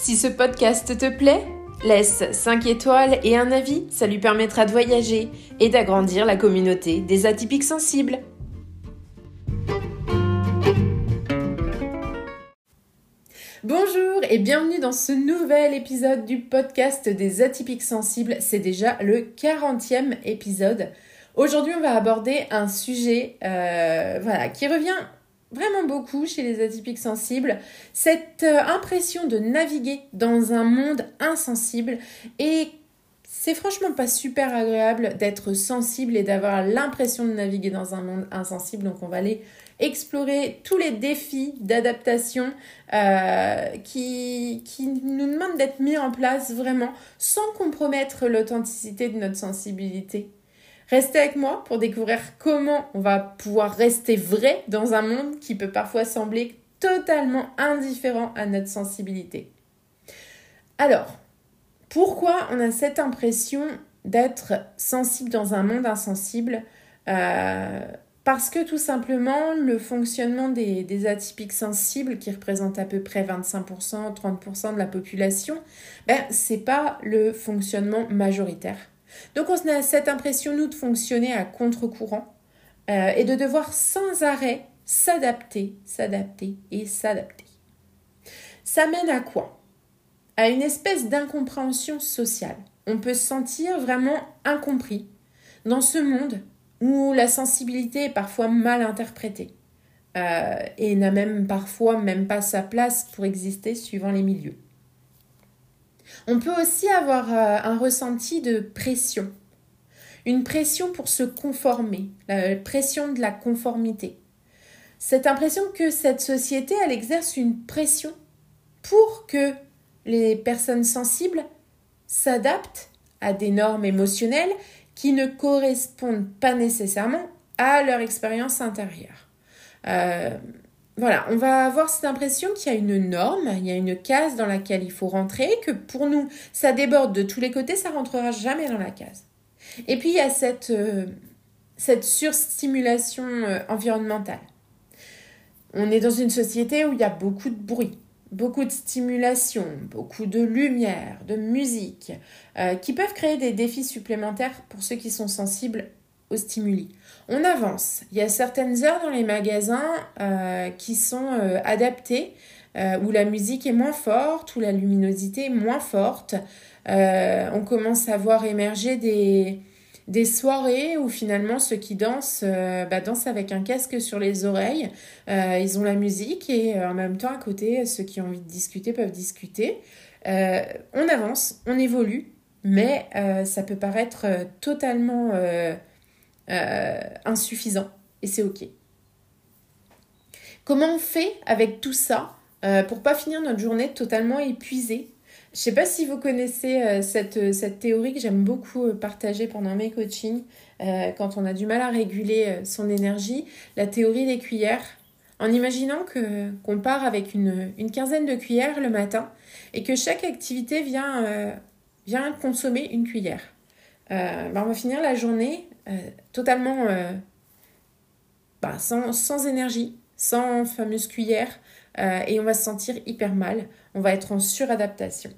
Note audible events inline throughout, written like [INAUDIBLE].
Si ce podcast te plaît, laisse 5 étoiles et un avis, ça lui permettra de voyager et d'agrandir la communauté des atypiques sensibles. Bonjour et bienvenue dans ce nouvel épisode du podcast des atypiques sensibles. C'est déjà le 40e épisode. Aujourd'hui, on va aborder un sujet euh, voilà, qui revient vraiment beaucoup chez les atypiques sensibles, cette euh, impression de naviguer dans un monde insensible et c'est franchement pas super agréable d'être sensible et d'avoir l'impression de naviguer dans un monde insensible. Donc on va aller explorer tous les défis d'adaptation euh, qui, qui nous demandent d'être mis en place vraiment sans compromettre l'authenticité de notre sensibilité. Restez avec moi pour découvrir comment on va pouvoir rester vrai dans un monde qui peut parfois sembler totalement indifférent à notre sensibilité. Alors, pourquoi on a cette impression d'être sensible dans un monde insensible? Euh, Parce que tout simplement, le fonctionnement des, des, atypiques sensibles, qui représentent à peu près 25%, 30% de la population, ben, c'est pas le fonctionnement majoritaire. Donc on a cette impression, nous, de fonctionner à contre-courant euh, et de devoir sans arrêt s'adapter, s'adapter et s'adapter. Ça mène à quoi? À une espèce d'incompréhension sociale. On peut se sentir vraiment incompris dans ce monde où la sensibilité est parfois mal interprétée euh, et n'a même parfois même pas sa place pour exister suivant les milieux. On peut aussi avoir euh, un ressenti de pression. Une pression pour se conformer, la pression de la conformité. Cette impression que cette société, elle exerce une pression pour que les personnes sensibles s'adaptent à des normes émotionnelles qui ne correspondent pas nécessairement à leur expérience intérieure. Euh, voilà, on va avoir cette impression qu'il y a une norme, il y a une case dans laquelle il faut rentrer, que pour nous, ça déborde de tous les côtés, ça rentrera jamais dans la case. Et puis, il y a cette, euh, surstimulation euh, environnementale. On est dans une société où il y a beaucoup de bruit, beaucoup de stimulation, beaucoup de lumière, de musique, euh, qui peuvent créer des défis supplémentaires pour ceux qui sont sensibles stimuli. On avance. Il y a certaines heures dans les magasins euh, qui sont euh, adaptées, euh, où la musique est moins forte, où la luminosité est moins forte. on commence à voir émerger des, des soirées où finalement ceux qui dansent bah, dansent avec un casque sur les oreilles. ils ont la musique et en même temps à côté, ceux qui ont envie de discuter peuvent discuter. on avance, on évolue, mais ça peut paraître totalement euh, insuffisant et c'est ok. Comment on fait avec tout ça euh, pour pas finir notre journée totalement épuisée? Je sais pas si vous connaissez euh, cette, cette théorie que j'aime beaucoup partager pendant mes coachings quand on a du mal à réguler son énergie, la théorie des cuillères. En imaginant que qu'on part avec une, une, quinzaine de cuillères le matin et que chaque activité vient, vient consommer une cuillère. Ben, on va finir la journée totalement euh, bah, sans, sans, énergie, sans fameuse cuillère, euh, et on va se sentir hyper mal. On va être en suradaptation.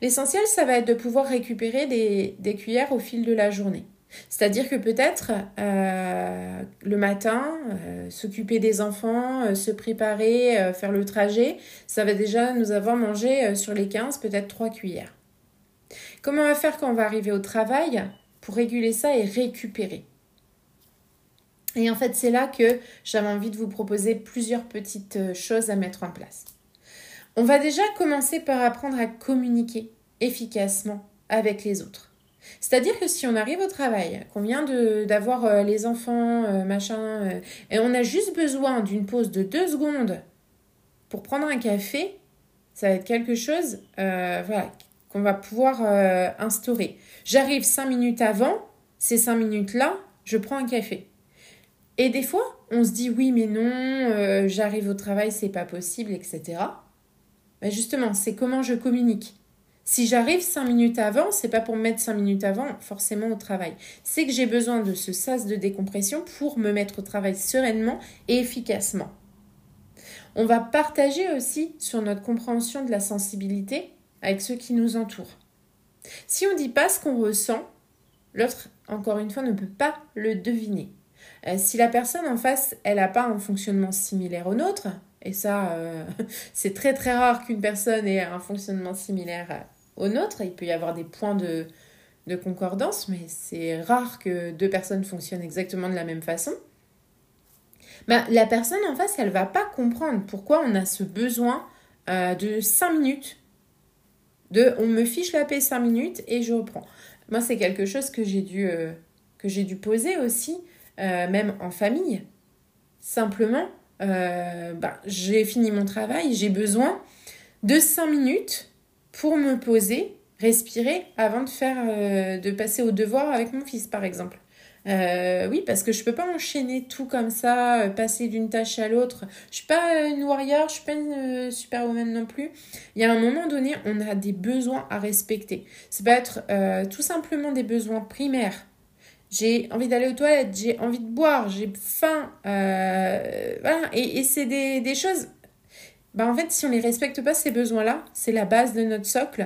L'essentiel, ça va être de pouvoir récupérer des, cuillères au fil de la journée. C'est-à-dire que peut-être euh, le matin, euh, s'occuper des enfants, euh, se préparer, faire le trajet, ça va déjà nous avoir mangé sur les 15, peut-être 3 cuillères. Comment on va faire quand on va arriver au travail? Pour réguler ça et récupérer. Et en fait, c'est là que j'avais envie de vous proposer plusieurs petites euh, choses à mettre en place. On va déjà commencer par apprendre à communiquer efficacement avec les autres. C'est-à-dire que si on arrive au travail, qu'on vient d'avoir euh, les enfants, euh, machin, et on a juste besoin d'une pause de deux secondes pour prendre un café, Ça va être quelque chose voilà, va pouvoir euh, instaurer. J'arrive cinq minutes avant, ces cinq minutes-là, je prends un café. Et des fois, on se dit oui, mais non, euh, j'arrive au travail, c'est pas possible, etc. Mais justement, c'est comment je communique. Si j'arrive cinq minutes avant, c'est pas pour me mettre cinq minutes avant forcément au travail. C'est que j'ai besoin de ce sas de décompression pour me mettre au travail sereinement et efficacement. On va partager aussi sur notre compréhension de la sensibilité avec ceux qui nous entourent. Si on ne dit pas ce qu'on ressent, l'autre, encore une fois, ne peut pas le deviner. Euh, si la personne en face, elle n'a pas un fonctionnement similaire au nôtre, et ça, euh, [LAUGHS] c'est très très rare qu'une personne ait un fonctionnement similaire au nôtre, il peut y avoir des points de, de concordance, mais c'est rare que deux personnes fonctionnent exactement de la même façon. Ben, la personne en face, elle va pas comprendre pourquoi on a ce besoin euh, de 5 minutes. De on me fiche la paix 5 minutes et je reprends. Moi, c'est quelque chose que j'ai dû, que j'ai dû poser aussi euh, même en famille. Simplement, euh, bah, j'ai fini mon travail, j'ai besoin de 5 minutes pour me poser, respirer avant de faire euh, de passer au devoir avec mon fils par exemple. Oui, parce que je peux pas enchaîner tout comme ça, passer d'une tâche à l'autre. Je suis pas une warrior, je suis pas une superwoman non plus. Il y a un moment donné, on a des besoins à respecter. Ça peut être tout simplement des besoins primaires j'ai envie d'aller aux toilettes, j'ai envie de boire, j'ai faim. Euh, voilà. Et, c'est des, choses. Bah, en fait, si on ne les respecte pas, ces besoins-là, c'est la base de notre socle,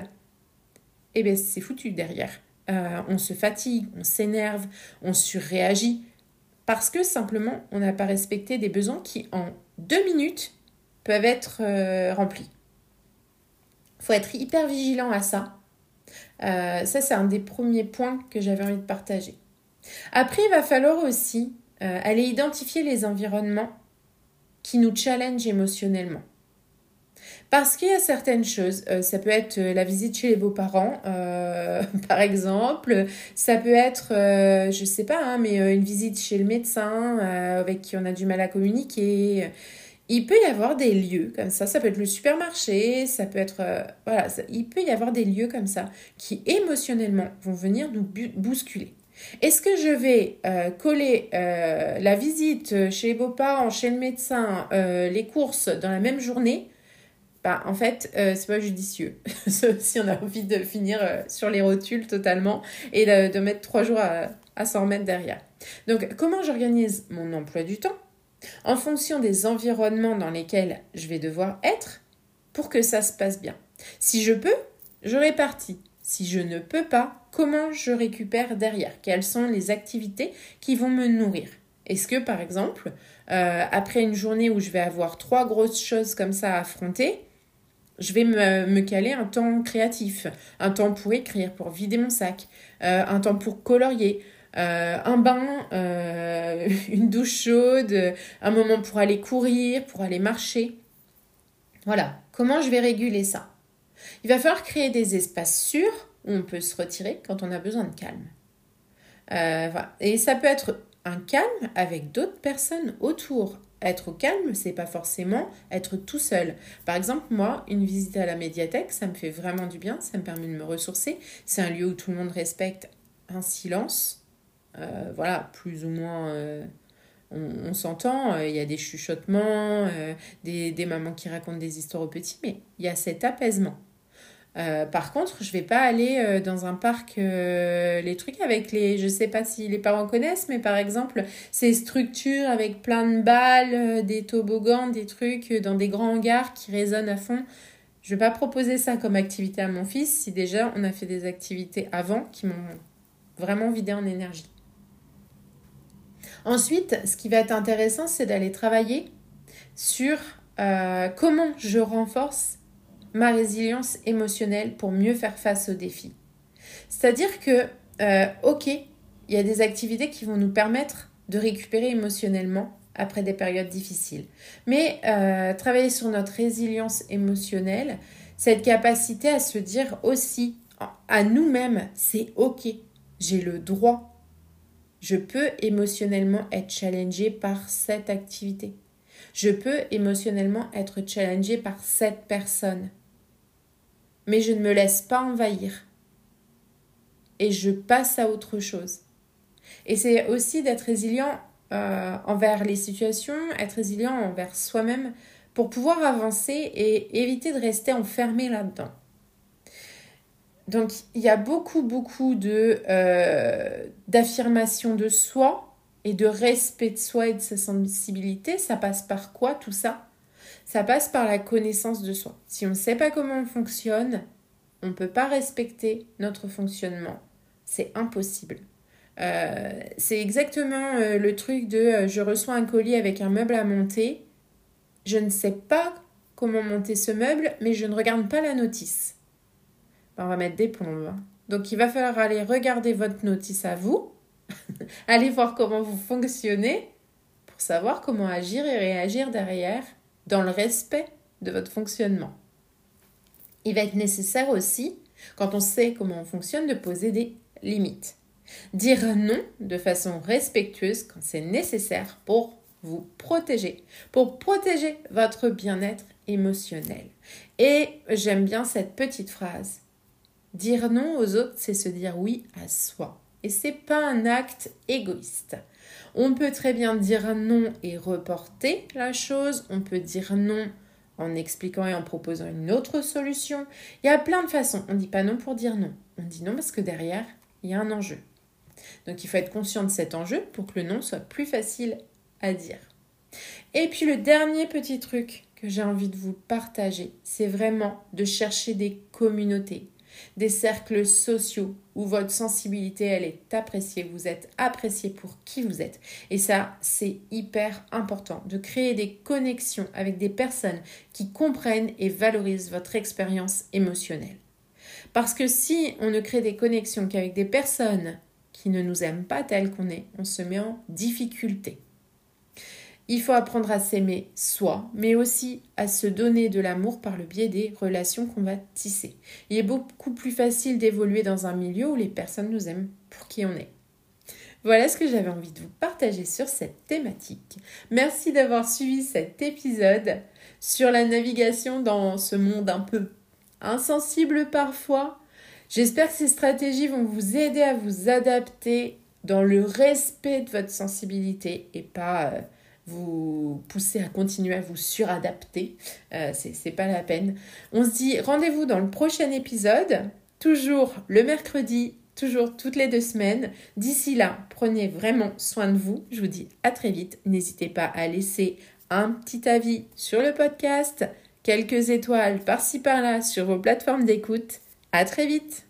et eh bien c'est foutu derrière. Euh, on se fatigue, on s'énerve, on surréagit. Parce que simplement, on n'a pas respecté des besoins qui, en deux minutes, peuvent être euh, remplis. Il faut être hyper vigilant à ça. ça, c'est un des premiers points que j'avais envie de partager. Après, il va falloir aussi euh, aller identifier les environnements qui nous challengent émotionnellement. Parce qu'il y a certaines choses, euh, ça peut être euh, la visite chez les beaux-parents, [LAUGHS] par exemple, ça peut être, je sais pas, hein, mais une visite chez le médecin avec qui on a du mal à communiquer. Il peut y avoir des lieux comme ça, ça peut être le supermarché, ça peut être, voilà, il peut y avoir des lieux comme ça qui émotionnellement vont venir nous bousculer. Est-ce que je vais euh, coller euh, la visite chez les beaux-parents, chez le médecin, euh, les courses dans la même journée? Bah, en fait, c'est pas judicieux. [LAUGHS] si on a envie de finir sur les rotules totalement et de, mettre trois jours à, à s'en remettre derrière. Donc, comment j'organise mon emploi du temps? En fonction des environnements dans lesquels je vais devoir être pour que ça se passe bien. Si je peux, je répartis. Si je ne peux pas, comment je récupère derrière? Quelles sont les activités qui vont me nourrir? Est-ce que, par exemple, euh, après une journée où je vais avoir trois grosses choses comme ça à affronter, je vais me, caler un temps créatif, un temps pour écrire, pour vider mon sac, euh, un temps pour colorier, euh, un bain, [LAUGHS] une douche chaude, un moment pour aller courir, pour aller marcher. Voilà, comment je vais réguler ça? Il va falloir créer des espaces sûrs où on peut se retirer quand on a besoin de calme. Euh. Et ça peut être un calme avec d'autres personnes autour. Être au calme, c'est pas forcément être tout seul. Par exemple, moi, une visite à la médiathèque, ça me fait vraiment du bien, ça me permet de me ressourcer. C'est un lieu où tout le monde respecte un silence. Euh, voilà, plus ou moins, euh, on, s'entend. Il y a des chuchotements, des mamans qui racontent des histoires aux petits, mais il y a cet apaisement. Euh, par contre, je vais pas aller euh, dans un parc, euh, les trucs avec les, je sais pas si les parents connaissent, mais par exemple, ces structures avec plein de balles, des toboggans, des trucs dans des grands hangars qui résonnent à fond. Je vais pas proposer ça comme activité à mon fils si déjà on a fait des activités avant qui m'ont vraiment vidé en énergie. Ensuite, ce qui va être intéressant, c'est d'aller travailler sur comment je renforce ma résilience émotionnelle pour mieux faire face aux défis. C'est-à-dire que, euh, ok, il y a des activités qui vont nous permettre de récupérer émotionnellement après des périodes difficiles. Mais euh, travailler sur notre résilience émotionnelle, cette capacité à se dire aussi à nous-mêmes, c'est ok, j'ai le droit. Je peux émotionnellement être challengé par cette activité. Je peux émotionnellement être challengé par cette personne. Mais je ne me laisse pas envahir. Et je passe à autre chose. Et c'est aussi d'être résilient euh, envers les situations, être résilient envers soi-même pour pouvoir avancer et éviter de rester enfermé là-dedans. Donc il y a beaucoup, beaucoup de, euh, d'affirmation de soi et de respect de soi et de sa sensibilité. Ça passe par quoi tout ça? Ça passe par la connaissance de soi. Si on ne sait pas comment on fonctionne, on ne peut pas respecter notre fonctionnement. C'est impossible. Euh, c'est exactement euh, le truc de euh, je reçois un colis avec un meuble à monter. Je ne sais pas comment monter ce meuble, mais je ne regarde pas la notice. Ben, on va mettre des plombes. Hein. Donc il va falloir aller regarder votre notice à vous, [LAUGHS] aller voir comment vous fonctionnez pour savoir comment agir et réagir derrière dans le respect de votre fonctionnement. Il va être nécessaire aussi, quand on sait comment on fonctionne, de poser des limites. Dire non de façon respectueuse quand c'est nécessaire pour vous protéger, pour protéger votre bien-être émotionnel. Et j'aime bien cette petite phrase. Dire non aux autres, c'est se dire oui à soi. Et c'est pas un acte égoïste. On peut très bien dire non et reporter la chose. On peut dire non en expliquant et en proposant une autre solution. Il y a plein de façons. On ne dit pas non pour dire non. On dit non parce que derrière, il y a un enjeu. Donc il faut être conscient de cet enjeu pour que le nom soit plus facile à dire. Et puis le dernier petit truc que j'ai envie de vous partager, c'est vraiment de chercher des communautés, des cercles sociaux votre sensibilité, elle est appréciée, vous êtes apprécié pour qui vous êtes. Et ça, c'est hyper important, de créer des connexions avec des personnes qui comprennent et valorisent votre expérience émotionnelle. Parce que si on ne crée des connexions qu'avec des personnes qui ne nous aiment pas tel qu'on est, on se met en difficulté. Il faut apprendre à s'aimer soi, mais aussi à se donner de l'amour par le biais des relations qu'on va tisser. Il est beaucoup plus facile d'évoluer dans un milieu où les personnes nous aiment pour qui on est. Voilà ce que j'avais envie de vous partager sur cette thématique. Merci d'avoir suivi cet épisode sur la navigation dans ce monde un peu insensible parfois, J'espère que ces stratégies vont vous aider à vous adapter dans le respect de votre sensibilité et pas euh, vous pousser à continuer à vous suradapter. Euh, c'est pas la peine. On se dit rendez-vous dans le prochain épisode, toujours le mercredi, toujours toutes les deux semaines. D'ici là, prenez vraiment soin de vous. Je vous dis à très vite. N'hésitez pas à laisser un petit avis sur le podcast, quelques étoiles par-ci par-là sur vos plateformes d'écoute. À très vite